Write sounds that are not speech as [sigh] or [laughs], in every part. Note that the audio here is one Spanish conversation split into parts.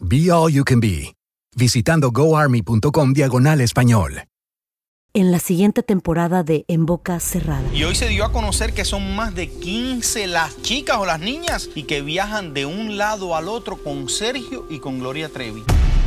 Be All You Can Be, visitando goarmy.com diagonal español. En la siguiente temporada de En Boca Cerrada. Y hoy se dio a conocer que son más de 15 las chicas o las niñas y que viajan de un lado al otro con Sergio y con Gloria Trevi.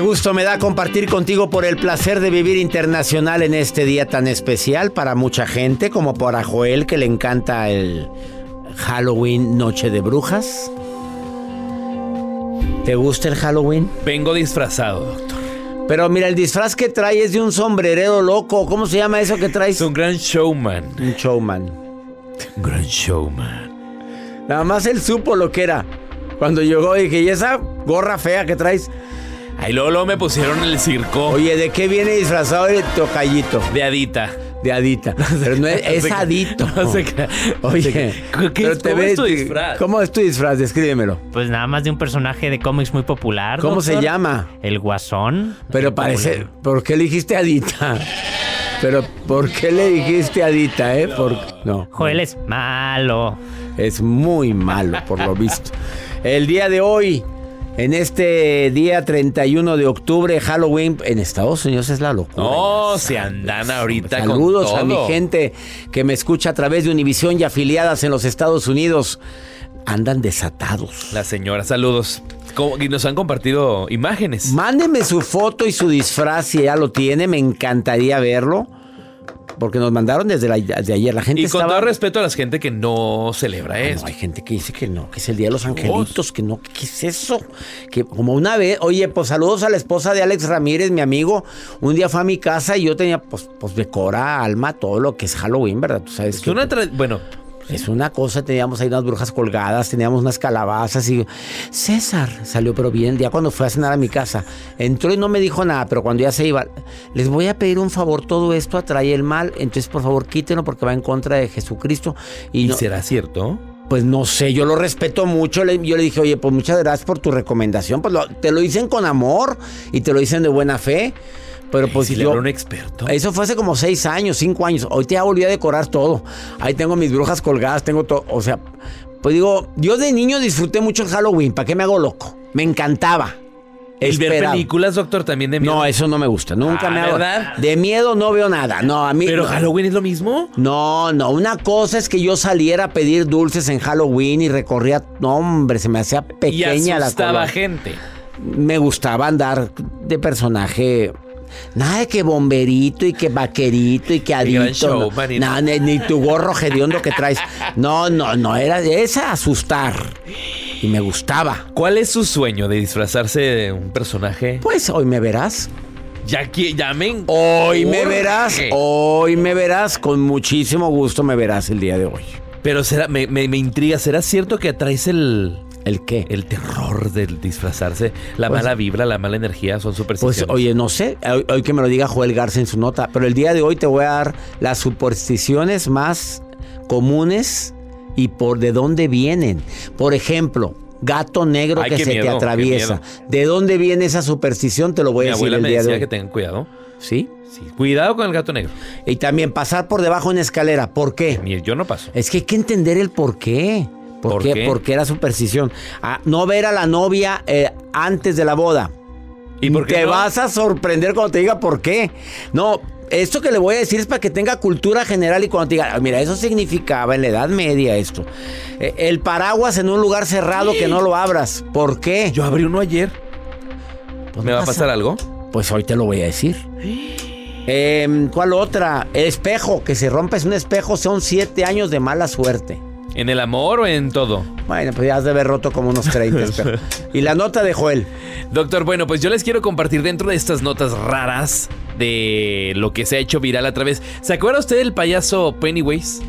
Qué gusto me da compartir contigo por el placer de vivir internacional en este día tan especial para mucha gente, como para Joel que le encanta el Halloween Noche de Brujas. ¿Te gusta el Halloween? Vengo disfrazado, doctor. Pero mira, el disfraz que trae es de un sombrerero loco. ¿Cómo se llama eso que traes? Es un gran showman. Un showman. Un gran showman. Nada más él supo lo que era. Cuando llegó dije, ¿y esa gorra fea que traes? Ahí luego, me pusieron el circo. Oye, ¿de qué viene disfrazado el tocallito? De Adita. De Adita. Pero no es, es Adito. No sé Oye, ¿qué ¿cómo es tu disfraz? ¿Cómo es tu disfraz? Descríbemelo. Pues nada más de un personaje de cómics muy popular. ¿Cómo se llama? El Guasón. Pero parece. ¿Por qué le dijiste Adita? Pero ¿por qué le dijiste Adita, eh? Por, no. Joel es malo. Es muy malo, por lo visto. El día de hoy en este día 31 de octubre, Halloween, en Estados Unidos es la locura. No, se andan ahorita Saludos a mi gente que me escucha a través de Univisión y afiliadas en los Estados Unidos. Andan desatados. La señora, saludos. Y nos han compartido imágenes. Mándeme su foto y su disfraz si ya lo tiene. Me encantaría verlo porque nos mandaron desde de ayer. La gente y con todo respeto a la gente que no celebra ah, eso. hay gente que dice que no, que es el Día de los Angelitos, que no, ¿qué es eso? Que como una vez, oye, pues saludos a la esposa de Alex Ramírez, mi amigo. Un día fue a mi casa y yo tenía, pues, pues decora, alma, todo lo que es Halloween, ¿verdad? Tú sabes es una bueno, es una cosa, teníamos ahí unas brujas colgadas, teníamos unas calabazas y César salió pero bien, día cuando fue a cenar a mi casa, entró y no me dijo nada, pero cuando ya se iba, les voy a pedir un favor, todo esto atrae el mal, entonces por favor quítenlo porque va en contra de Jesucristo. ¿Y, no, será cierto? Pues no sé, yo lo respeto mucho. Yo le dije, oye, pues muchas gracias por tu recomendación. Pues te lo dicen con amor y te lo dicen de buena fe. Pero pues si yo, un experto. Eso fue hace como seis años, cinco años. Hoy te volví a decorar todo. Ahí tengo mis brujas colgadas, tengo todo. O sea, pues digo, yo de niño disfruté mucho el Halloween. ¿Para qué me hago loco? Me encantaba. ¿El ver películas, doctor, también de miedo? No, eso no me gusta. Nunca ah, me hago. ¿verdad? De miedo no veo nada. No, a mí. ¿Pero Halloween es lo mismo? No, no. Una cosa es que yo saliera a pedir dulces en Halloween y recorría. No, hombre, se me hacía pequeña y la cosa. gente. Me gustaba andar de personaje Nada de que bomberito y que vaquerito y que adito. nada, ni, tu gorro hediondo que traes. No, no, no, era esa asustar. Y me gustaba. ¿Cuál es su sueño de disfrazarse de un personaje? Pues hoy me verás. Ya que llamen. Hoy me verás, hoy me verás, con muchísimo gusto me verás el día de hoy. Pero será, me, me, me intriga, ¿será cierto que atraes el, ¿El qué? el terror del disfrazarse? La Pues- mala vibra, la mala energía, son Pues supersticiones. oye, no sé, hoy, hoy que me lo diga Joel Garza en su nota, pero el día de hoy te voy a dar las supersticiones más comunes y por de dónde vienen. Por ejemplo, gato negro Ay, que se te miedo, atraviesa. ¿De dónde viene esa superstición? Te lo voy Mi a decir abuela el me día de hoy. que tengan cuidado. ¿Sí? Sí, cuidado con el gato negro. Y también pasar por debajo de una escalera. ¿Por qué? Yo no paso. Es que hay que entender el por qué. ¿Por, ¿Por qué? qué? Porque era superstición. Ah, no ver a la novia eh, antes de la boda. ¿Y por qué Te no? vas a sorprender cuando te diga por qué. No, esto que le voy a decir es para que tenga cultura general y cuando te diga, "Ah, mira, eso significaba en la Edad Media esto. Eh, el paraguas en un lugar cerrado que no lo abras. ¿Por qué? Yo abrí uno ayer. Pues ¿Me va a pasa- pasar algo? Pues hoy te lo voy a decir. Em, ¿Cuál otra? El espejo, que se rompe es un espejo, son siete años de mala suerte. ¿En el amor o en todo? Bueno, pues ya has de haber roto como unos 30 espejos. [laughs] Y la nota de Joel. Doctor, bueno, pues yo les quiero compartir dentro de estas notas raras de lo que se ha hecho viral a través. ¿Se acuerda usted del payaso Pennywise?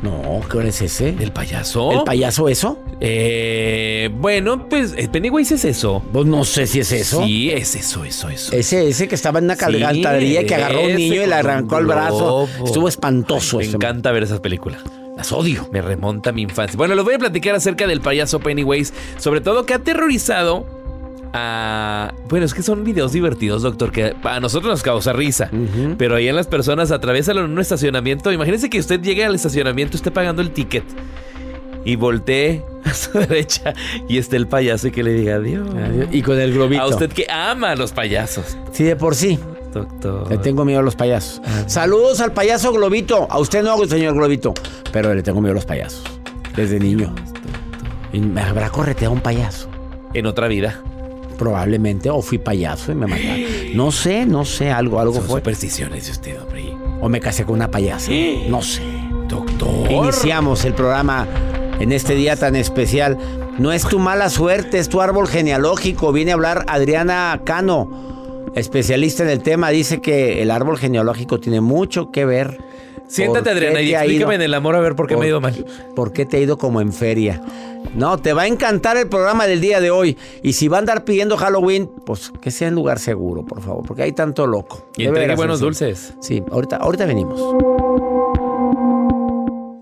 No, ¿qué hora es ese? ¿Del payaso? ¿El payaso eso? Eh, bueno, pues eh, Pennywise es eso. Pues no sé si es eso. Sí, es eso, eso, eso. Ese, ese que estaba en una Sí, alcantarilla que agarró a un niño y le arrancó el brazo. Estuvo espantoso. Me ese. encanta ver esas películas. Las odio. Me remonta a mi infancia. Bueno, les voy a platicar acerca del payaso Pennywise. Sobre todo que ha aterrorizado a... Bueno, es que son videos divertidos, doctor, que a nosotros nos causa risa. Pero ahí en las personas atraviesan en un estacionamiento. Imagínense que usted llegue al estacionamiento, esté pagando el ticket. Y voltee a su [laughs] derecha y esté el payaso y que le diga adiós. Y con el globito. A usted que ama a los payasos, Sí, de por sí. Doctor. Le tengo miedo a los payasos. Ah. Saludos al payaso Globito. A usted no, señor Globito. Pero le tengo miedo a los payasos. Desde niño. Y me habrá correteado un payaso. En otra vida. Probablemente. O fui payaso y me mataron. No sé, no sé. Algo, algo Son fue. supersticiones de usted, hombre. O me casé con una payasa. No sé. Doctor. Iniciamos el programa en este día tan especial. No es tu mala suerte, es tu árbol genealógico. Viene a hablar Adriana Cano, especialista en el tema. Dice que el árbol genealógico tiene mucho que ver. Siéntate, ¿Por qué Adriana, y explícame en el amor a ver por qué me ha ido mal. ¿Por qué te ha ido como en feria? No, te va a encantar el programa del día de hoy. Y si va a andar pidiendo Halloween, pues que sea en lugar seguro, por favor, porque hay tanto loco. Y entregue buenos dulces. Sí, ahorita, ahorita venimos.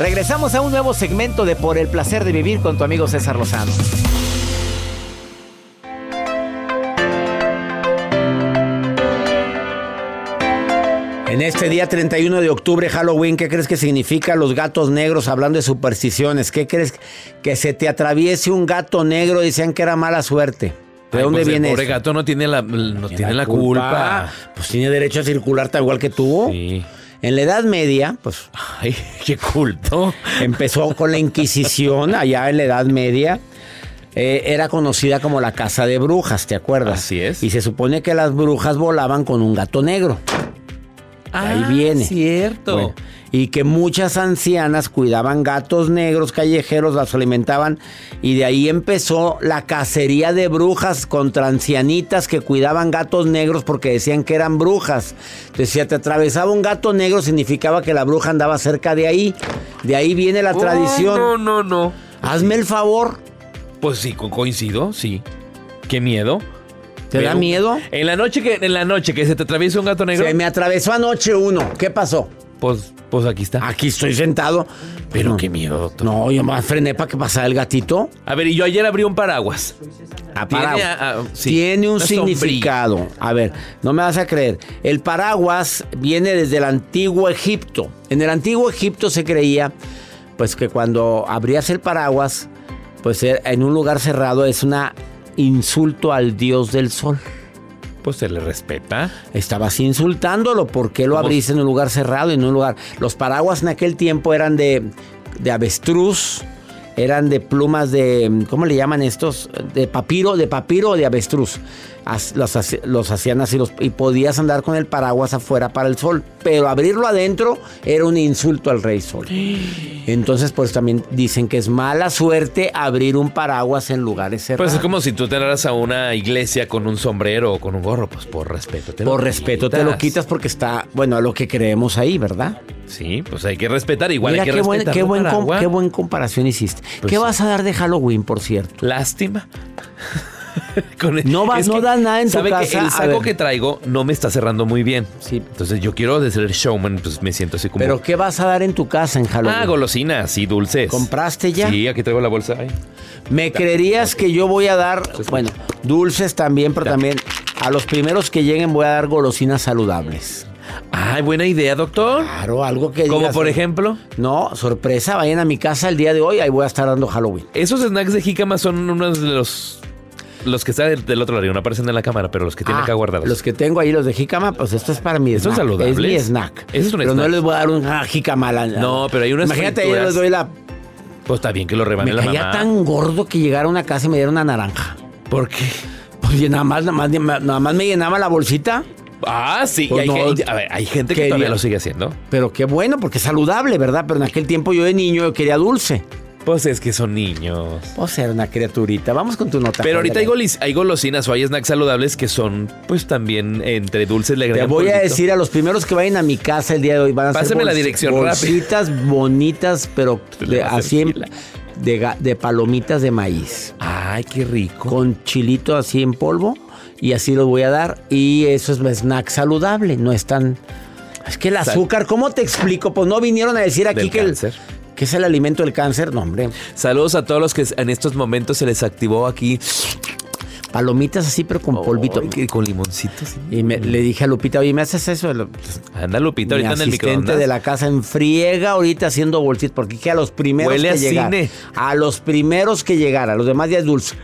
Regresamos a un nuevo segmento de Por el placer de vivir con tu amigo César Lozano. En este día 31 de octubre, Halloween, ¿qué crees que significa los gatos negros hablando de supersticiones? ¿Qué crees que se te atraviese un gato negro? Decían que era mala suerte. ¿De Ay, dónde pues viene El pobre eso? gato no tiene la, no tiene la culpa. Pues tiene derecho a circular tal igual que tú. Sí. En la Edad Media, pues Ay, [laughs] qué culto. Empezó con la Inquisición allá en la Edad Media. Eh, era conocida como la casa de brujas, ¿te acuerdas? Así es. Y se supone que las brujas volaban con un gato negro. ahí viene. Ah, Cierto. Bueno, y que muchas ancianas cuidaban gatos negros callejeros, las alimentaban. Y de ahí empezó la cacería de brujas contra ancianitas que cuidaban gatos negros porque decían que eran brujas. Entonces, si te atravesaba un gato negro, significaba que la bruja andaba cerca de ahí. De ahí viene la Oh, tradición. No, no, no. Hazme el favor. Pues sí, co- coincido, sí. Qué miedo. ¿Te Pero da miedo? En la noche que en la noche que se te atraviesa un gato negro, Se me atravesó anoche uno. ¿Qué pasó? Pues pues aquí está. Aquí estoy sentado. Pero No. qué miedo, doctor. No, yo más frené para que pasara el gatito. A ver, y yo ayer abrí un paraguas. Ah, Tiene, paraguas. ah, ah, sí, Tiene un una sombrilla. significado. A ver, no me vas a creer. El paraguas viene desde el antiguo Egipto. En el antiguo Egipto se creía, pues que cuando abrías el paraguas, pues er- en un lugar cerrado es un insulto al dios del sol. Pues se le respeta. Estabas insultándolo. ¿Por qué lo ¿Cómo? abriste en un lugar cerrado en un lugar? Los paraguas en aquel tiempo eran de, de avestruz, eran de plumas de. ¿Cómo le llaman estos? De papiro, de papiro o de avestruz. Los, hacían así los- y podías andar con el paraguas afuera para el sol. Pero abrirlo adentro era un insulto al rey sol. [gasps] Entonces, pues también dicen que es mala suerte abrir un paraguas en lugares cerrados. Pues es como si tú te a una iglesia con un sombrero o con un gorro, pues por respeto. te lo Por respeto te lo quitas. quitas porque está, bueno, a lo que creemos ahí, ¿verdad? Sí, pues hay que respetar. Igual Mira hay que qué, buen, respetar. qué, buen com- paraguas. qué buen comparación hiciste. Pues ¿Qué vas a dar de Halloween, por cierto? Lástima. [laughs] Con el- No vas- no das nada en tu ¿sabe que casa? el saco que traigo no me está cerrando muy bien. Sí. Entonces yo quiero de ser showman, pues me siento así como. ¿Pero qué vas a dar en tu casa en Halloween? ah, golosinas y dulces. ¿Compraste ya? Sí, aquí traigo la bolsa. Ay. ¿Me creerías que yo voy a dar, bueno, dulces también, pero también a los primeros que lleguen voy a dar golosinas saludables? Ay, buena idea, doctor. Claro, algo que Como por ejemplo, No, sorpresa, vayan a mi casa el día de hoy, ahí voy a estar dando Halloween. esos snacks de jícama son unos de los. Los que están del, otro lado, no aparecen en la cámara, pero los que tienen Ah, acá guardados. Los que tengo ahí, los de jícama, pues esto es para mi ¿Estos snack. saludables? Es mi snack. Es un pero no les voy a dar un ah, jícama. la- No, pero hay unas Imagínate, yo les doy la... Pues está bien que lo rebane Me la mamá. tan gordo que llegara a una casa y me diera una naranja. ¿Por qué? Pues nada más, nada más, nada más me llenaba la bolsita. Ah, sí. y Pues hay, no, gente, a ver, hay gente que todavía lo sigue haciendo. Pero qué bueno, porque es saludable, ¿verdad? Pero en aquel tiempo yo de niño yo quería dulce. Pues es que son niños. Pues era una criaturita. Vamos con tu nota. Pero ahorita hay, golis- hay golosinas o hay snacks saludables que son, pues también entre dulces le Te voy a decir a los primeros que vayan a mi casa el día de hoy. Van a ser Pásame la dirección rápido. bolsitas bonitas, pero [laughs] de, así en- de, palomitas de maíz. Ay, qué rico. Con chilito así en polvo. Y así los voy a dar. Y eso es snack saludable. No es tan. Es que el azúcar, ¿cómo te explico? Pues no vinieron a decir aquí Del que el, cáncer. Que es el alimento del cáncer. No, hombre. Saludos a todos los que en estos momentos se les activó aquí. Palomitas así, pero con polvito. Que con limoncito. sí. Y me- le dije a Lupita, oye, ¿me haces eso? Lo- Anda Lupita mi ahorita en el asistente microondas. de la casa en friega ahorita haciendo bolsitas porque que a los primeros Huele que a cine. a los primeros que llegaran, los demás ya es dulce.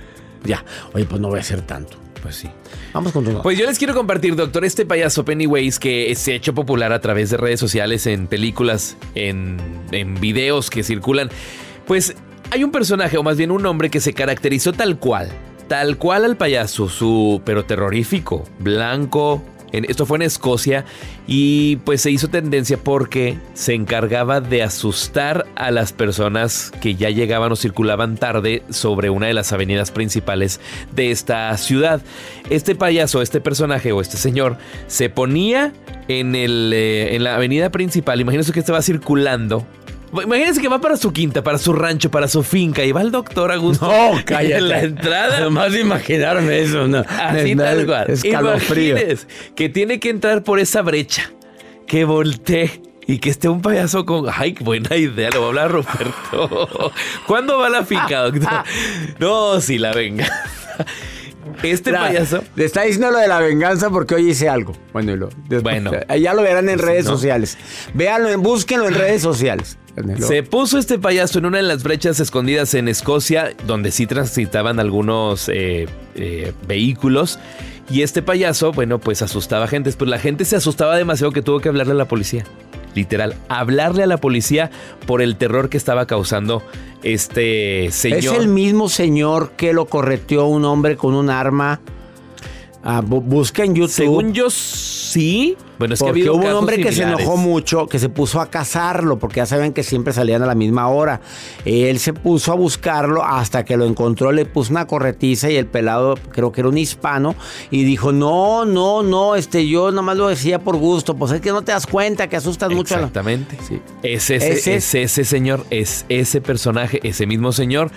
Ya, oye, pues no voy a hacer tanto. Pues sí. Vamos con tu Pues yo les quiero compartir, doctor, este payaso Pennywise que se ha hecho popular a través de redes sociales, en películas, en, en videos que circulan. Pues hay un personaje, o más bien un hombre que se caracterizó tal cual, tal cual al payaso, su, pero terrorífico, blanco. Esto fue en Escocia y pues se hizo tendencia porque se encargaba de asustar a las personas que ya llegaban o circulaban tarde sobre una de las avenidas principales de esta ciudad. Este payaso, este personaje o este señor se ponía en, el, eh, en la avenida principal. Imagínense que estaba circulando. Imagínense que va para su quinta, para su rancho, para su finca y va el doctor Augusto. No, [laughs] cállate. En la entrada. Nomás de imaginarme eso, no. Así tal cual. Escalofrío. Imagines que tiene que entrar por esa brecha, que voltee y que esté un payaso con. Ay, qué buena idea, le voy a hablar Roberto. [laughs] ¿Cuándo va la finca, doctor? [laughs] No, si la venga. Este payaso. Le está diciendo lo de la venganza porque hoy hice algo. Bueno, y lo, después- Bueno. ya lo verán en Pues, redes ¿no? sociales. Véanlo, en- búsquenlo en redes sociales. Se puso este payaso en una de las brechas escondidas en Escocia, donde sí transitaban algunos eh, eh, vehículos. Y este payaso, bueno, pues asustaba a gente. Pues la gente se asustaba demasiado que tuvo que hablarle a la policía. Literal, hablarle a la policía por el terror que estaba causando este señor. Es el mismo señor que lo correteó un hombre con un arma. Ah, bu- busca en YouTube. Según yo, sí. Bueno, es que ha porque hubo un hombre que se enojó mucho, que se puso a cazarlo, porque ya saben que siempre salían a la misma hora. Él se puso a buscarlo hasta que lo encontró, le puso una corretiza y el pelado, creo que era un hispano, y dijo, no, no, no, este, yo nomás lo decía por gusto, pues es que no te das cuenta que asustas mucho a la... Exactamente. Sí. Es ese, Ese- es ese señor, es ese personaje, ese mismo señor.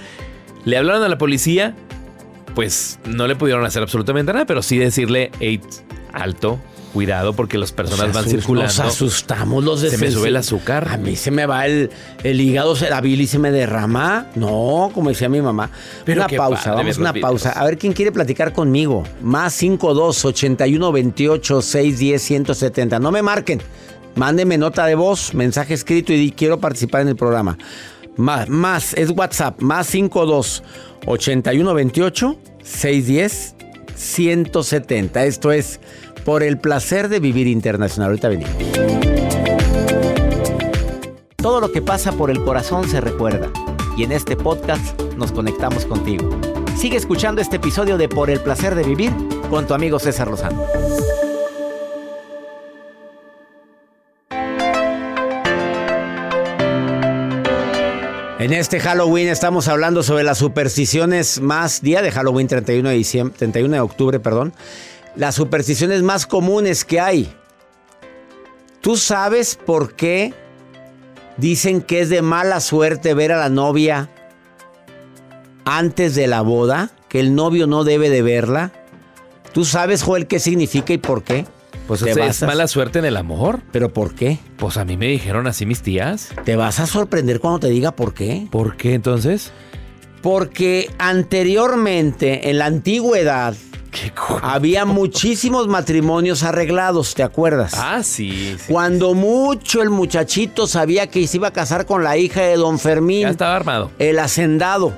Le hablaron a la policía pues no le pudieron hacer absolutamente nada, pero sí decirle, hey, alto, cuidado, porque las personas van circulando. Nos asustamos los de Se me sube el azúcar. A mí se me va el, el hígado, se la bilis se me derrama. No, como decía mi mamá. Pero una pausa, padre vamos a una pausa. A ver quién quiere platicar conmigo. Más 52 81 28 610 170. No me marquen. Mándenme nota de voz, mensaje escrito y di quiero participar en el programa. Más, más es WhatsApp, más 52 81 28 610 170. Esto es por el placer de vivir internacional. Ahorita venimos. Todo lo que pasa por el corazón se recuerda. Y en este podcast nos conectamos contigo. Sigue escuchando este episodio de Por el placer de vivir con tu amigo César Lozano. En este Halloween estamos hablando sobre las supersticiones más, día de Halloween 31 de, diciembre, 31 de octubre, perdón, las supersticiones más comunes que hay. ¿Tú sabes por qué dicen que es de mala suerte ver a la novia antes de la boda? Que el novio no debe de verla. ¿Tú sabes, Joel, qué significa y por qué? Pues ¿Te basas? mala suerte en el amor. ¿Pero por qué? Pues a mí me dijeron así mis tías. ¿Te vas a sorprender cuando te diga por qué? ¿Por qué entonces? Porque anteriormente, en la antigüedad, ¿Qué co- había muchísimos matrimonios arreglados, ¿te acuerdas? Ah, sí. sí. Cuando mucho el muchachito sabía que se iba a casar con la hija de don Fermín, Ya estaba armado. el hacendado.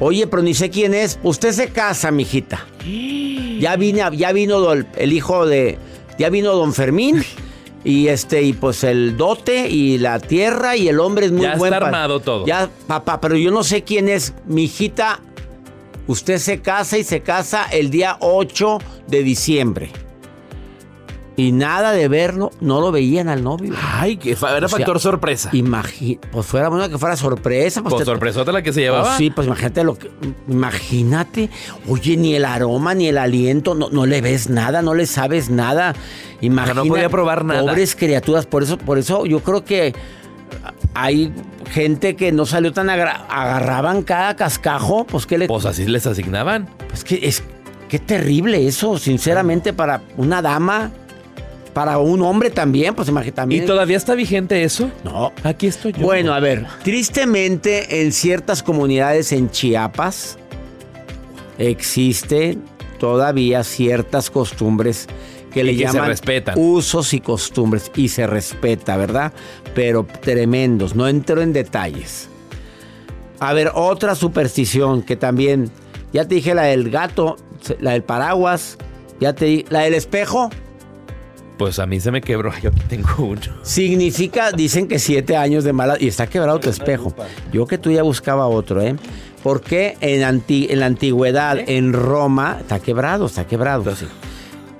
Oye, pero ni sé quién es. Usted se casa, mijita. [gasps] Ya vine, ya vino el hijo de, ya vino don Fermín y este y pues el dote y la tierra y el hombre es muy Ya buen está pa- armado todo. Ya, papá, pero yo no sé quién es, mijita. Usted se casa y se casa el día 8 de diciembre. Y nada de verlo, no lo veían al novio. Ay, que fa- era O sea, factor sorpresa. Pues fuera bueno que fuera sorpresa. Pues Pues sorpresota la que se pues llevaba. sí, pues imagínate lo que. Imagínate. Oye, ni el aroma, ni el aliento, no, no le ves nada, no le sabes nada. Imagina, no podía probar nada. Pobres criaturas. Por eso, por eso yo creo que hay gente que no salió tan agra- agarraban cada cascajo. Pues que le. Pues así les asignaban. Es que es. Qué terrible eso, sinceramente, para una dama. Para un hombre también, pues imagínate también. ¿Y todavía está vigente eso? No. Aquí estoy yo. Bueno, a ver, tristemente en ciertas comunidades en Chiapas existen todavía ciertas costumbres que le que se llaman respetan. usos y costumbres y se respeta, ¿verdad? Pero tremendos, no entro en detalles. A ver, otra superstición que también, ya te dije la del gato, la del paraguas, ya te la del espejo. Pues a mí se me quebró. [laughs] Yo aquí tengo uno. Significa, dicen que siete años de mala... Y está quebrado tu espejo. Yo que tú ya buscaba otro, ¿eh? Porque en, anti- en la antigüedad, en Roma, está quebrado, está quebrado.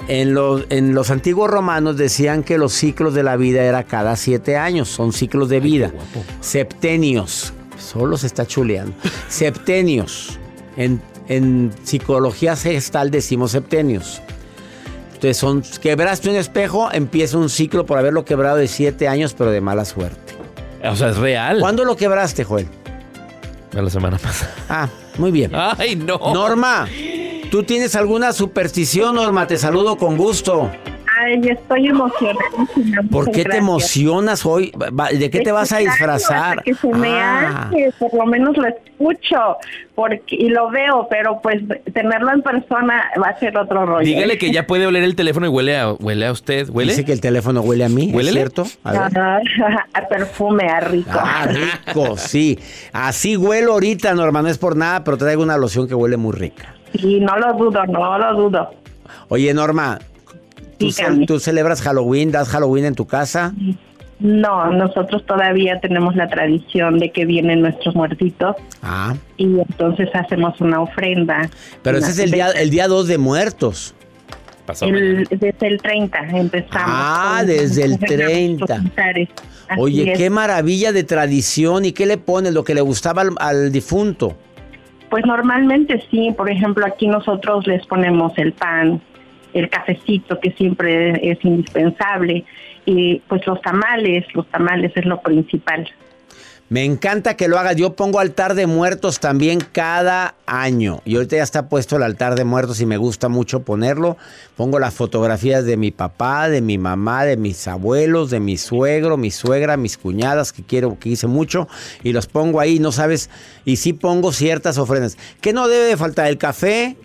En los, en los antiguos romanos decían que los ciclos de la vida era cada siete años, son ciclos de vida. Septenios, solo se está chuleando. Septenios. En, en psicología gestal decimos septenios. Entonces, son, quebraste un espejo, empieza un ciclo por haberlo quebrado de siete años, pero de mala suerte. O sea, es real. ¿Cuándo lo quebraste, Joel? A la semana pasada. Ah, muy bien. Ay, no. Norma, ¿tú tienes alguna superstición, Norma? Te saludo con gusto. Ay, yo estoy emocionadísima. ¿Por qué te emocionas hoy? ¿De qué te vas a disfrazar? Que se me Ah. hace, por lo menos lo escucho porque, y lo veo, pero pues tenerlo en persona va a ser otro rollo. Dígale que ya puede oler el teléfono y huele a, huele a usted. ¿Huele? Dice que el teléfono huele a mí, ¿es cierto? A ver. Ah, [laughs] a perfume, a rico. Ah, rico, sí. Así huelo ahorita, Norma, no es por nada, pero traigo una loción que huele muy rica. Y no lo dudo, no lo dudo. Oye, Norma, ¿tú, celebras Halloween? ¿Das Halloween en tu casa? No, nosotros todavía tenemos la tradición de que vienen nuestros muertitos Ah, y entonces hacemos una ofrenda. pero ese es el día, el día 2 de muertos. Pasó El- desde el 30 empezamos. Ah, con- desde el [laughs] con nuestros 30. altares. Así Oye, es. qué maravilla de tradición. ¿Y qué le pones? Lo que le gustaba al, al difunto. Pues normalmente sí, por ejemplo, aquí nosotros les ponemos el pan, el cafecito que siempre es indispensable y pues los tamales, los tamales es lo principal. Me encanta que lo hagas. Yo pongo altar de muertos también cada año. Y ahorita ya está puesto el altar de muertos y me gusta mucho ponerlo. Pongo las fotografías de mi papá, de mi mamá, de mis abuelos, de mi suegro, mi suegra, mis cuñadas, que quiero, que hice mucho. Y los pongo ahí, no sabes. Y sí pongo ciertas ofrendas. ¿Qué no debe de faltar? ¿El café?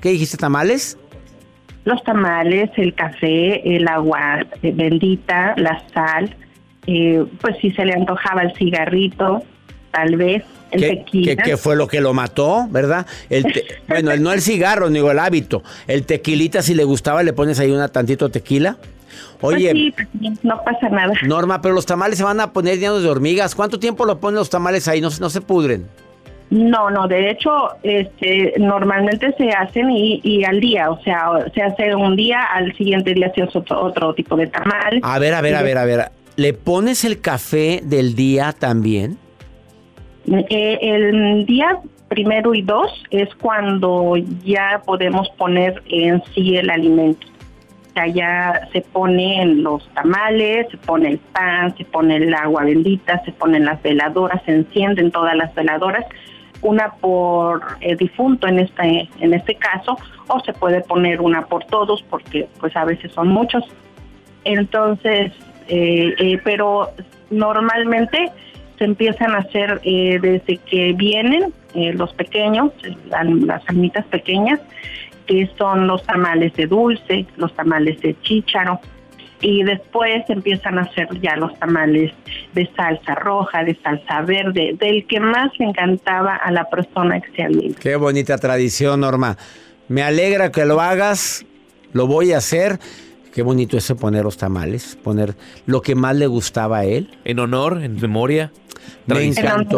¿Qué dijiste, tamales? Los tamales, el café, el agua eh, bendita, la sal eh, pues si se le antojaba el cigarrito, tal vez. El ¿Qué, tequila. ¿qué, fue lo que lo mató, verdad? El [laughs] bueno, el, no el cigarro, ni el hábito. El tequilita, si le gustaba, le pones ahí una tantito tequila. Oye, pues sí, pues no pasa nada. Norma, pero los tamales se van a poner llenos de hormigas. ¿Cuánto tiempo lo ponen los tamales ahí? No, no se pudren. No, no, de hecho, este, normalmente se hacen y, al día, o sea, se hace un día, al siguiente día se hace otro, otro tipo de tamal. A ver, a ver, a ver, a ver. ¿Le pones el café del día también? Eh, el día primero y dos es cuando ya podemos poner en sí el alimento. O sea, ya se ponen los tamales, se pone el pan, se pone el agua bendita, se ponen las veladoras, se encienden todas las veladoras, una por eh, difunto en este en este caso, o se puede poner una por todos porque pues a veces son muchos. Entonces eh, eh, pero normalmente se empiezan a hacer desde que vienen los pequeños, las almitas pequeñas, que son los tamales de dulce, los tamales de chícharo, y después empiezan a hacer ya los tamales de salsa roja, de salsa verde, del que más le encantaba a la persona que se había. Qué bonita tradición, Norma. Me alegra que lo hagas, lo voy a hacer. Qué bonito es poner los tamales, poner lo que más le gustaba a él. En honor, en memoria. Me encantó.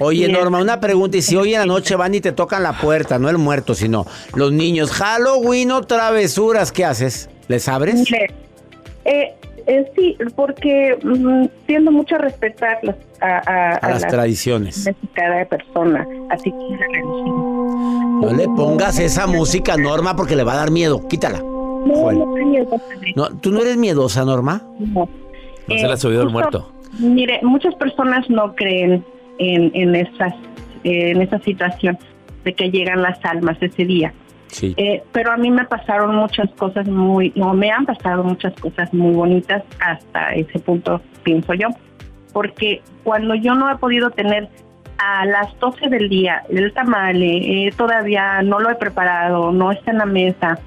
Oye, Norma, una pregunta. Y si hoy en la noche van y te tocan la puerta, no el muerto, sino los niños, Halloween o travesuras, ¿qué haces? ¿Les abres? Eh, eh, sí, porque mm, tiendo mucho a respetar a, las, tradiciones de cada persona. Así que no le pongas esa música, Norma, porque le va a dar miedo. Quítala. No, no miedosa. ¿Tú no eres miedosa, Norma? No. No se le ha subido el muerto. Mire, muchas personas no creen en, en, esas, en esa situación de que llegan las almas ese día. Sí. Eh, pero a mí me pasaron muchas cosas muy, no, me han pasado muchas cosas muy bonitas hasta ese punto, pienso yo. Porque cuando yo no he podido tener a las 12 del día el tamale, eh, todavía no lo he preparado, no está en la mesa,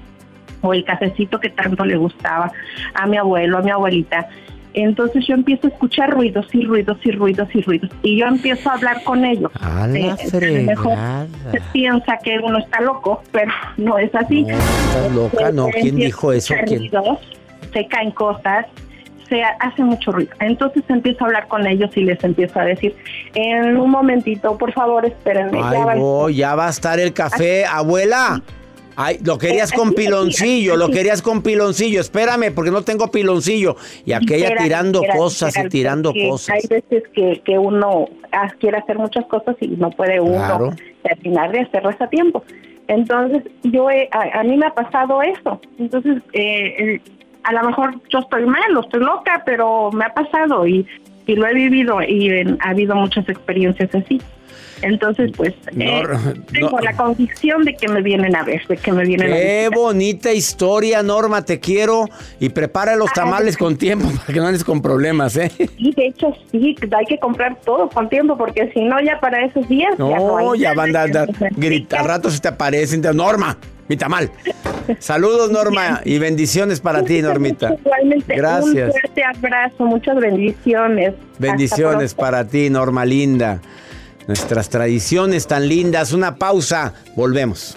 o el cafecito que tanto le gustaba a mi abuelo, a mi abuelita. Entonces yo empiezo a escuchar ruidos y ruidos y ruidos y ruidos. Y yo empiezo a hablar con ellos. A la eh, mejor se piensa que uno está loco, pero no es así. No, estás loca, no. ¿Quién dijo eso? ¿Quién? se caen cosas, se hace mucho ruido. Entonces empiezo a hablar con ellos y les empiezo a decir, en un momentito, por favor, espérenme. Ay, ya, va, ya va a estar el café, abuela. Ay, lo querías con piloncillo, lo querías con piloncillo. Espérame, porque no tengo piloncillo. Y aquella tirando cosas y tirando cosas. Hay veces que, que uno quiere hacer muchas cosas y no puede uno terminar de hacerlas a tiempo. Entonces, yo a, mí me ha pasado eso. Entonces, eh, a lo mejor yo estoy mal, estoy loca, pero me ha pasado y, y lo he vivido y ha habido muchas experiencias así. Entonces, pues, eh, tengo la convicción de que me vienen a ver, de que me vienen a ver. Qué bonita historia, Norma, te quiero. Y prepara los tamales con tiempo [laughs] para que no andes con problemas, ¿eh? Y de hecho, sí, hay que comprar todo con tiempo, porque si no, ya para esos días. No, ya, no ya van a dar, gritar, al rato se te aparecen. Norma, mi tamal. Saludos, Norma, y bendiciones para ti, Normita. Igualmente, Gracias. Un fuerte abrazo, muchas bendiciones. Bendiciones para ti, Norma Linda nuestras tradiciones tan lindas. Una pausa, volvemos.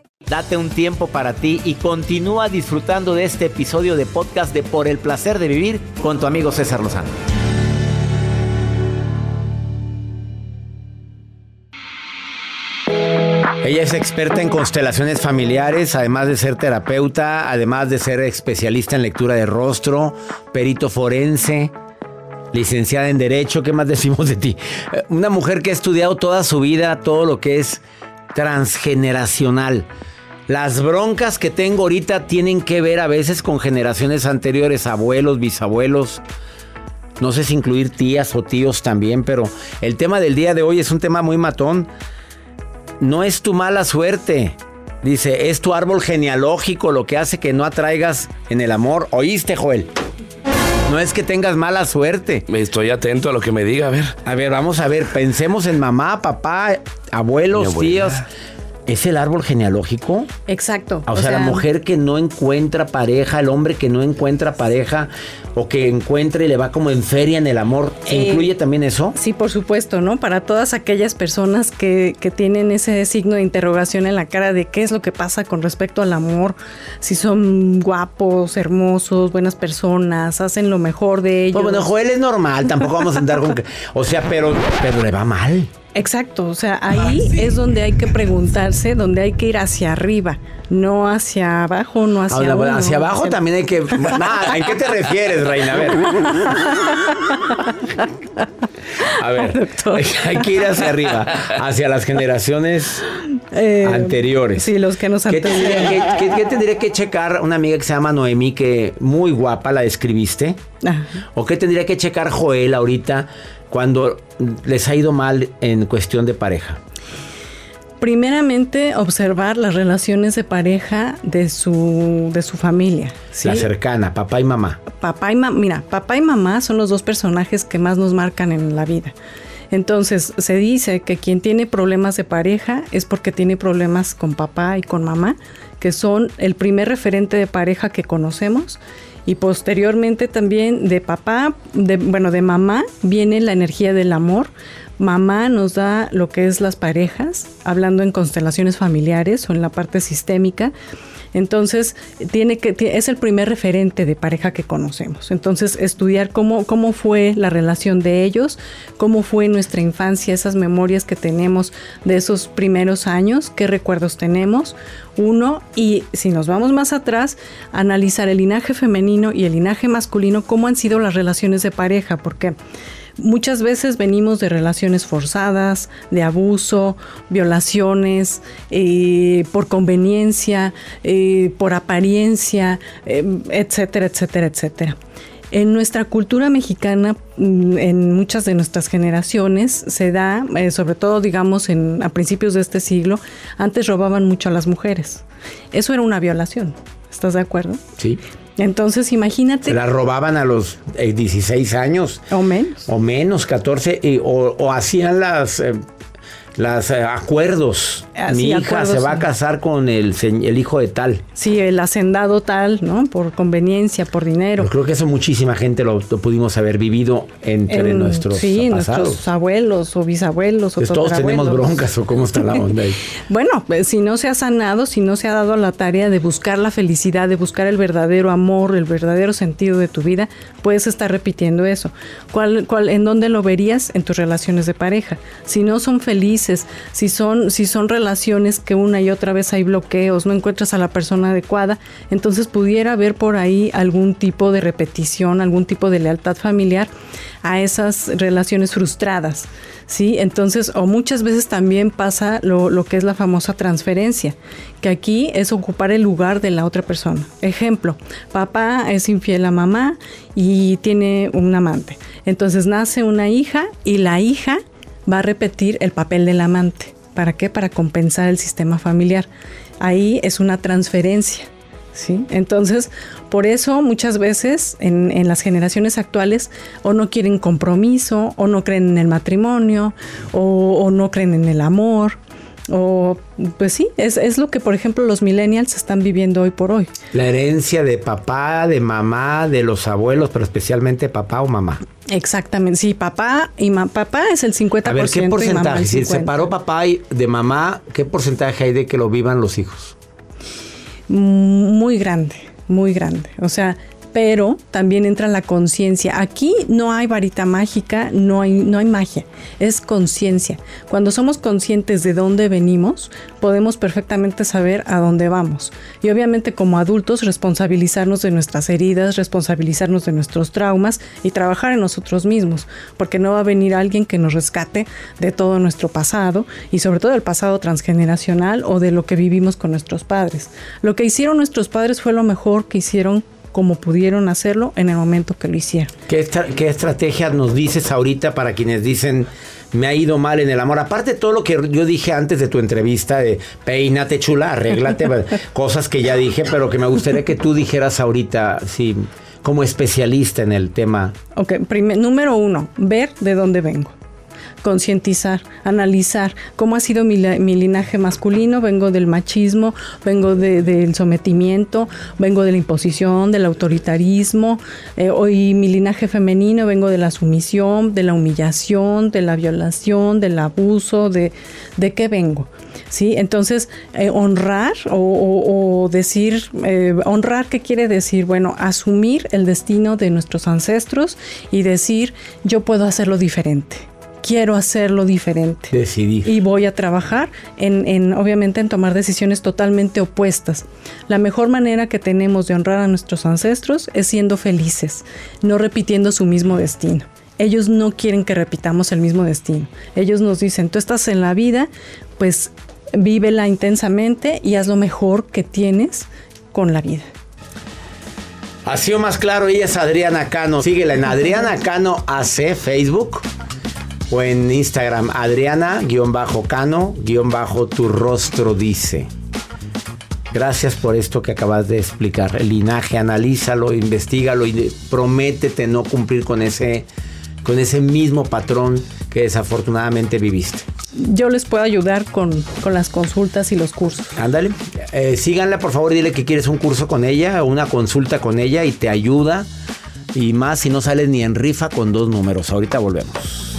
Date un tiempo para ti y continúa disfrutando de este episodio de podcast de Por el placer de vivir con tu amigo César Lozano. Ella es experta en constelaciones familiares, además de ser terapeuta, además de ser especialista en lectura de rostro, perito forense, licenciada en Derecho. ¿Qué más decimos de ti? Eh, Una mujer que ha estudiado toda su vida todo lo que es transgeneracional. Las broncas que tengo ahorita tienen que ver a veces con generaciones anteriores, abuelos, bisabuelos. No sé si incluir tías o tíos también, pero el tema del día de hoy es un tema muy matón. No es tu mala suerte. Dice, es tu árbol genealógico lo que hace que no atraigas en el amor. ¿Oíste, Joel? No es que tengas mala suerte. Estoy atento a lo que me diga, a ver. A ver, vamos a ver. Pensemos en mamá, papá, abuelos, tíos. ¿Es el árbol genealógico? Exacto. O, sea, la mujer que no encuentra pareja, el hombre que no encuentra pareja o que encuentra y le va como en feria en el amor, ¿se Eh, incluye también eso? Sí, por supuesto, ¿no? Para todas aquellas personas que, que tienen ese signo de interrogación en la cara de qué es lo que pasa con respecto al amor, si son guapos, hermosos, buenas personas, hacen lo mejor de ellos. Pues bueno, Joel es normal, tampoco vamos a andar con que. O sea, pero, pero le va mal. Exacto, o sea, ahí es donde hay que preguntarse, donde hay que ir hacia arriba, no hacia abajo, no hacia Ahora, uno, hacia abajo también hay que. [laughs] Nah, ¿En qué te refieres, Reina? A ver. A ver, [laughs] hay que ir hacia arriba, hacia las generaciones Eh, anteriores. Sí, los que nos ¿Qué tendría, que, qué- qué tendría que checar una amiga que se llama Noemí, que muy guapa la describiste? Ajá. ¿O qué tendría que checar Joel ahorita cuando les ha ido mal en cuestión de pareja? Primeramente, observar las relaciones de pareja de su, de su familia. ¿sí? La cercana, papá y mamá. papá y mamá, mira, papá y mamá son los dos personajes que más nos marcan en la vida. Entonces, se dice que quien tiene problemas de pareja es porque tiene problemas con papá y con mamá, que son el primer referente de pareja que conocemos. Y posteriormente también de papá, de, bueno, de mamá viene la energía del amor. Mamá nos da lo que es las parejas, hablando en constelaciones familiares o en la parte sistémica. Entonces, tiene que, es el primer referente de pareja que conocemos. Entonces, estudiar cómo, cómo fue la relación de ellos, cómo fue nuestra infancia, esas memorias que tenemos de esos primeros años, qué recuerdos tenemos. Uno, y si nos vamos más atrás, analizar el linaje femenino y el linaje masculino, cómo han sido las relaciones de pareja, porque Muchas veces venimos de relaciones forzadas, de abuso, violaciones, eh, por conveniencia, eh, por apariencia, eh, etcétera, etcétera, etcétera. En nuestra cultura mexicana, mm, en muchas de nuestras generaciones, se da, eh, sobre todo digamos en, a principios de este siglo, antes robaban mucho a las mujeres. Eso era una violación. ¿Estás de acuerdo? Sí. Entonces imagínate. La robaban a los eh, 16 años. O menos. O menos, 14. y- o, o hacían las, eh, las eh, acuerdos. Ah, Mi sí, hija acuerdos, se va a casar con el, el hijo de tal. Sí, el hacendado tal, ¿no? Por conveniencia, por dinero. Yo creo que eso muchísima gente lo, lo pudimos haber vivido entre En- nuestros sí, pasados. nuestros abuelos o bisabuelos o Entonces, todos tenemos broncas o cómo está la onda ahí. [laughs] Bueno, pues, si no se ha sanado, si no se ha dado la tarea de buscar la felicidad, de buscar el verdadero amor, el verdadero sentido de tu vida, puedes estar repitiendo eso. ¿Cuál, cuál, ¿En dónde lo verías? En tus relaciones de pareja. Si no son felices, si son, si son relaciones que una y otra vez hay bloqueos, no encuentras a la persona adecuada, entonces pudiera haber por ahí algún tipo de repetición, algún tipo de lealtad familiar a esas relaciones frustradas. ¿sí? Entonces, o muchas veces también pasa lo, lo que es la famosa transferencia, que aquí es ocupar el lugar de la otra persona. Ejemplo, papá es infiel a mamá y tiene un amante. Entonces nace una hija y la hija va a repetir el papel del amante. ¿Para qué? Para compensar el sistema familiar. Ahí es una transferencia. ¿sí? Entonces, por eso muchas veces en, las generaciones actuales o no quieren compromiso, o no creen en el matrimonio, o no creen en el amor, o pues sí, es, es, lo que por ejemplo los millennials están viviendo hoy por hoy. La herencia de papá, de mamá, de los abuelos, pero especialmente papá o mamá. Exactamente, sí, papá y mamá. Papá es el 50%. A ver, ¿qué porcentaje? Si separó papá y de mamá, ¿qué porcentaje hay de que lo vivan los hijos? Muy grande, muy grande. O sea, pero también entra la conciencia. Aquí no hay varita mágica, no hay, no hay magia, es conciencia. Cuando somos conscientes de dónde venimos, podemos perfectamente saber a dónde vamos. Y obviamente como adultos responsabilizarnos de nuestras heridas, responsabilizarnos de nuestros traumas y trabajar en nosotros mismos, porque no va a venir alguien que nos rescate de todo nuestro pasado y sobre todo el pasado transgeneracional o de lo que vivimos con nuestros padres. Lo que hicieron nuestros padres fue lo mejor que hicieron como pudieron hacerlo en el momento que lo hicieron. ¿Qué, qué estrategias nos dices ahorita para quienes dicen me ha ido mal en el amor? Aparte de todo lo que yo dije antes de tu entrevista de peínate chula, arréglate, [laughs] cosas que ya dije, pero que me gustaría que tú dijeras ahorita, sí, como especialista en el tema. Ok, número uno, ver de dónde vengo concientizar, analizar cómo ha sido mi, linaje masculino, vengo del machismo, vengo del sometimiento, vengo de la imposición, del autoritarismo, eh, hoy mi linaje femenino, vengo de la sumisión, de la humillación, de la violación, del abuso, de, de qué vengo. ¿Sí? Entonces, eh, honrar o, decir, eh, honrar, ¿qué quiere decir? Bueno, asumir el destino de nuestros ancestros y decir, yo puedo hacerlo diferente quiero hacerlo diferente. Decidir. Y voy a trabajar en, obviamente, en tomar decisiones totalmente opuestas. La mejor manera que tenemos de honrar a nuestros ancestros es siendo felices, no repitiendo su mismo destino. Ellos no quieren que repitamos el mismo destino. Ellos nos dicen, tú estás en la vida, pues vívela intensamente y haz lo mejor que tienes con la vida. Ha sido más claro, ella es Adriana Cano. Síguela en Adriana Cano AC Facebook o en Instagram Adriana-Cano-Tu rostro dice. Gracias por esto que acabas de explicar. El linaje, analízalo, investigalo y prométete no cumplir con ese, con ese mismo patrón que desafortunadamente viviste. Yo les puedo ayudar con, las consultas y los cursos. Ándale. Eh, síganla, por favor, dile que quieres un curso con ella o una consulta con ella y te ayuda. Y más si no sales ni en rifa con dos números. Ahorita volvemos.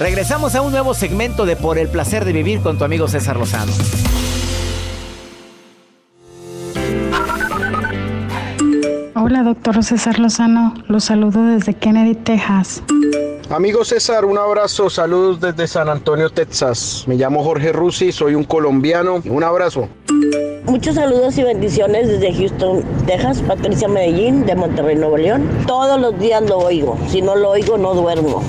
Regresamos a un nuevo segmento de Por el placer de vivir con tu amigo César Lozano. Hola, doctor César Lozano. Los saludo desde Kennedy, Texas. Amigo César, un abrazo, saludos desde San Antonio, Texas. Me llamo Jorge Rusi, soy un colombiano. Un abrazo. Muchos saludos y bendiciones desde Houston, Texas, Patricia Medellín, de Monterrey, Nuevo León. Todos los días lo oigo, si no lo oigo no duermo.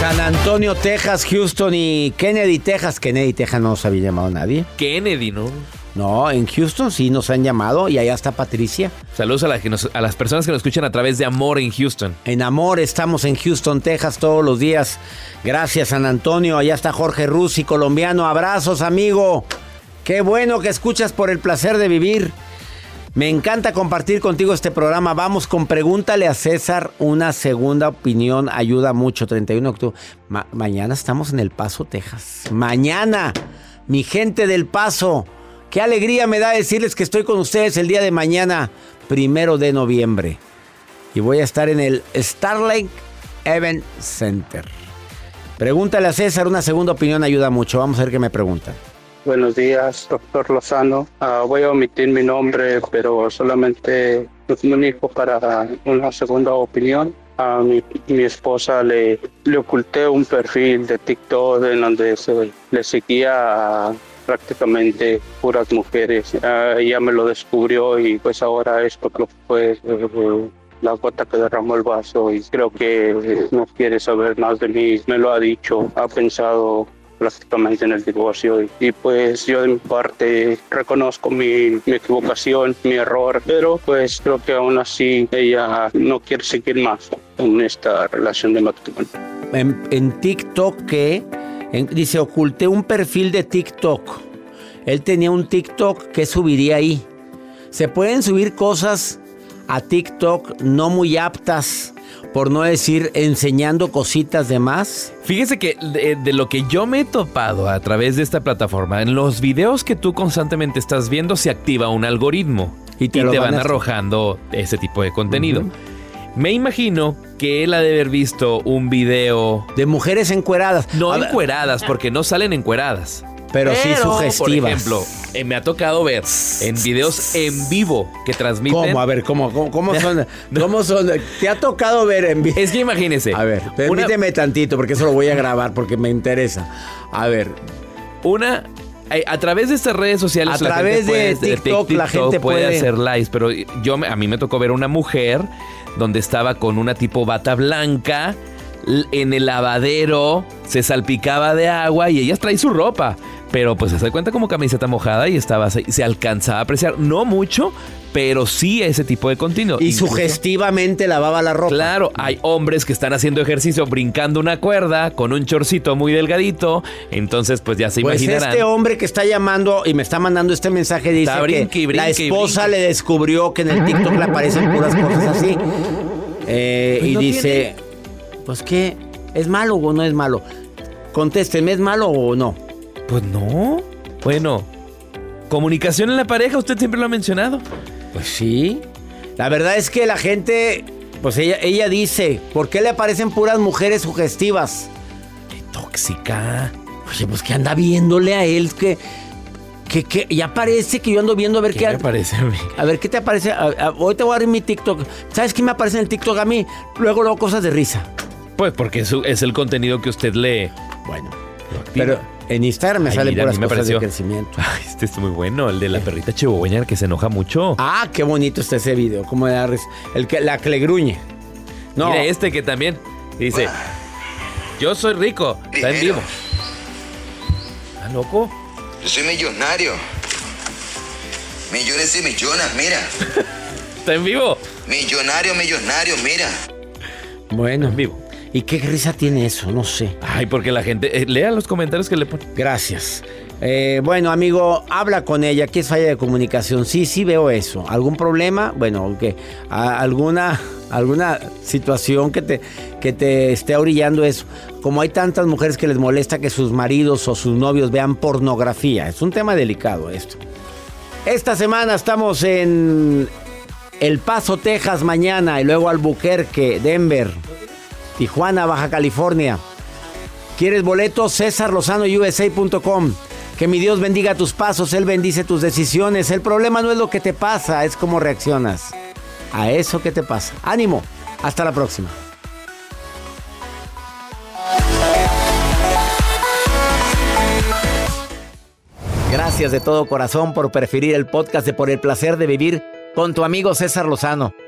San Antonio, Texas, Houston y Kennedy, Texas. Kennedy, Texas no nos había llamado nadie. Kennedy, ¿no? No, en Houston sí nos han llamado y allá está Patricia. Saludos a, a, las personas que nos escuchan a través de Amor en Houston. En Amor estamos en Houston, Texas todos los días. Gracias San Antonio, allá está Jorge Rusi, colombiano. Abrazos, amigo. Qué bueno que escuchas por el placer de vivir. Me encanta compartir contigo este programa. Vamos con Pregúntale a César. Una segunda opinión ayuda mucho. 31 de octubre. mañana estamos en El Paso, Texas. Mañana, mi gente del Paso. Qué alegría me da decirles que estoy con ustedes el día de mañana, primero de noviembre. Y voy a estar en el Starlink Event Center. Pregúntale a César, una segunda opinión ayuda mucho. Vamos a ver qué me preguntan. Buenos días, doctor Lozano. Ah, voy a omitir mi nombre, pero solamente me comunico para una segunda opinión. A mi, esposa le, le oculté un perfil de TikTok en donde le seguía a prácticamente puras mujeres. Ah, ella me lo descubrió y pues ahora esto que fue eh, la gota que derramó el vaso y creo que no quiere saber más de mí. Me lo ha dicho, ha pensado prácticamente en el divorcio y, y, pues yo de mi parte reconozco mi, mi, equivocación, mi error, pero pues creo que aún así ella no quiere seguir más en esta relación de matrimonio. En, en TikTok que dice oculté un perfil de TikTok. Él tenía un TikTok que subiría ahí. Se pueden subir cosas a TikTok no muy aptas por no decir enseñando cositas de más? Fíjese que de, lo que yo me he topado a través de esta plataforma, en los videos que tú constantemente estás viendo se activa un algoritmo y te, van, arrojando ese tipo de contenido. Me imagino que él ha de haber visto un video... De mujeres encueradas. No encueradas, porque no salen encueradas. Pero, sí sugestivas. Por ejemplo, eh, me ha tocado ver en videos en vivo que transmiten. ¿Cómo? A ver, ¿cómo, cómo, son? [laughs] ¿Cómo son? ¿Te ha tocado ver en vivo? Es que imagínese. A ver, permíteme tantito porque eso lo voy a grabar porque me interesa. A ver. Una eh, a través de estas redes sociales, a través de TikTok, la gente puede, hacer lives, pero yo a mí me tocó ver una mujer donde estaba con una tipo bata blanca en el lavadero, se salpicaba de agua y ella trae su ropa. Pero pues se da cuenta como camiseta mojada y estaba se alcanzaba a apreciar, no mucho, pero sí ese tipo de contenido. Y sugestivamente lavaba la ropa. Claro, hay hombres que están haciendo ejercicio brincando una cuerda con un chorcito muy delgadito, entonces pues ya se pues imaginarán. este hombre que está llamando y me está mandando este mensaje dice que la esposa le descubrió que en el TikTok le aparecen puras cosas así. Eh, pues y dice, pues qué, ¿es malo o no es malo? Contésteme, ¿es malo o no? Pues no. Bueno, comunicación en la pareja, usted siempre lo ha mencionado. Pues sí. La verdad es que la gente, pues ella, ella dice, ¿por qué le aparecen puras mujeres sugestivas? Qué tóxica. Oye, pues que anda viéndole a él que... Que, que, ya parece que yo ando viendo a ver qué, qué me aparece a mí. A ver qué te aparece. hoy te voy a abrir mi TikTok. ¿Sabes qué me aparece en el TikTok a mí? Luego luego cosas de risa. Pues porque es, es el contenido que usted lee. Bueno. Pero en Instagram me sale puras me cosas de crecimiento. Ay, este es muy bueno, el de la perrita chihuahueña que se enoja mucho. Ah, qué bonito está ese video. Como el que la que le gruñe. No. Mira este que también dice, yo soy rico, está en vivo. ¿Está loco? Yo soy millonario. Millones y millones, mira. [laughs] está en vivo. Millonario, millonario, mira. Bueno, en vivo. ¿Y qué risa tiene eso? No sé. Ay, porque la gente. Eh, lea los comentarios que le ponen. Gracias. Eh, bueno, amigo, habla con ella. ¿Qué es falla de comunicación? Sí, sí veo eso. ¿Algún problema? Bueno, que alguna, alguna situación que te, que te esté orillando eso. Como hay tantas mujeres que les molesta que sus maridos o sus novios vean pornografía. Es un tema delicado esto. Esta semana estamos en El Paso, Texas mañana y luego Albuquerque, Denver. Tijuana, Baja California. ¿Quieres boletos? César Lozano USA.com. Que mi Dios bendiga tus pasos, Él bendice tus decisiones. El problema no es lo que te pasa, es cómo reaccionas a eso que te pasa. Ánimo, hasta la próxima. Gracias de todo corazón por preferir el podcast de Por el placer de vivir con tu amigo César Lozano.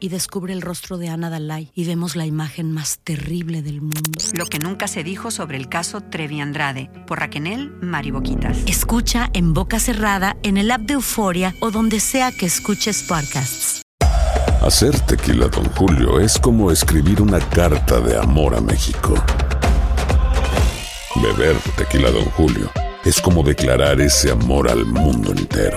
y descubre el rostro de Ana Dalai y vemos la imagen más terrible del mundo. Lo que nunca se dijo sobre el caso Trevi Andrade por Raquel Mariboquitas. Escucha en boca cerrada, en el app de Euforia o donde sea que escuches podcasts. Hacer tequila, don Julio, es como escribir una carta de amor a México. Beber tequila, don Julio, es como declarar ese amor al mundo entero.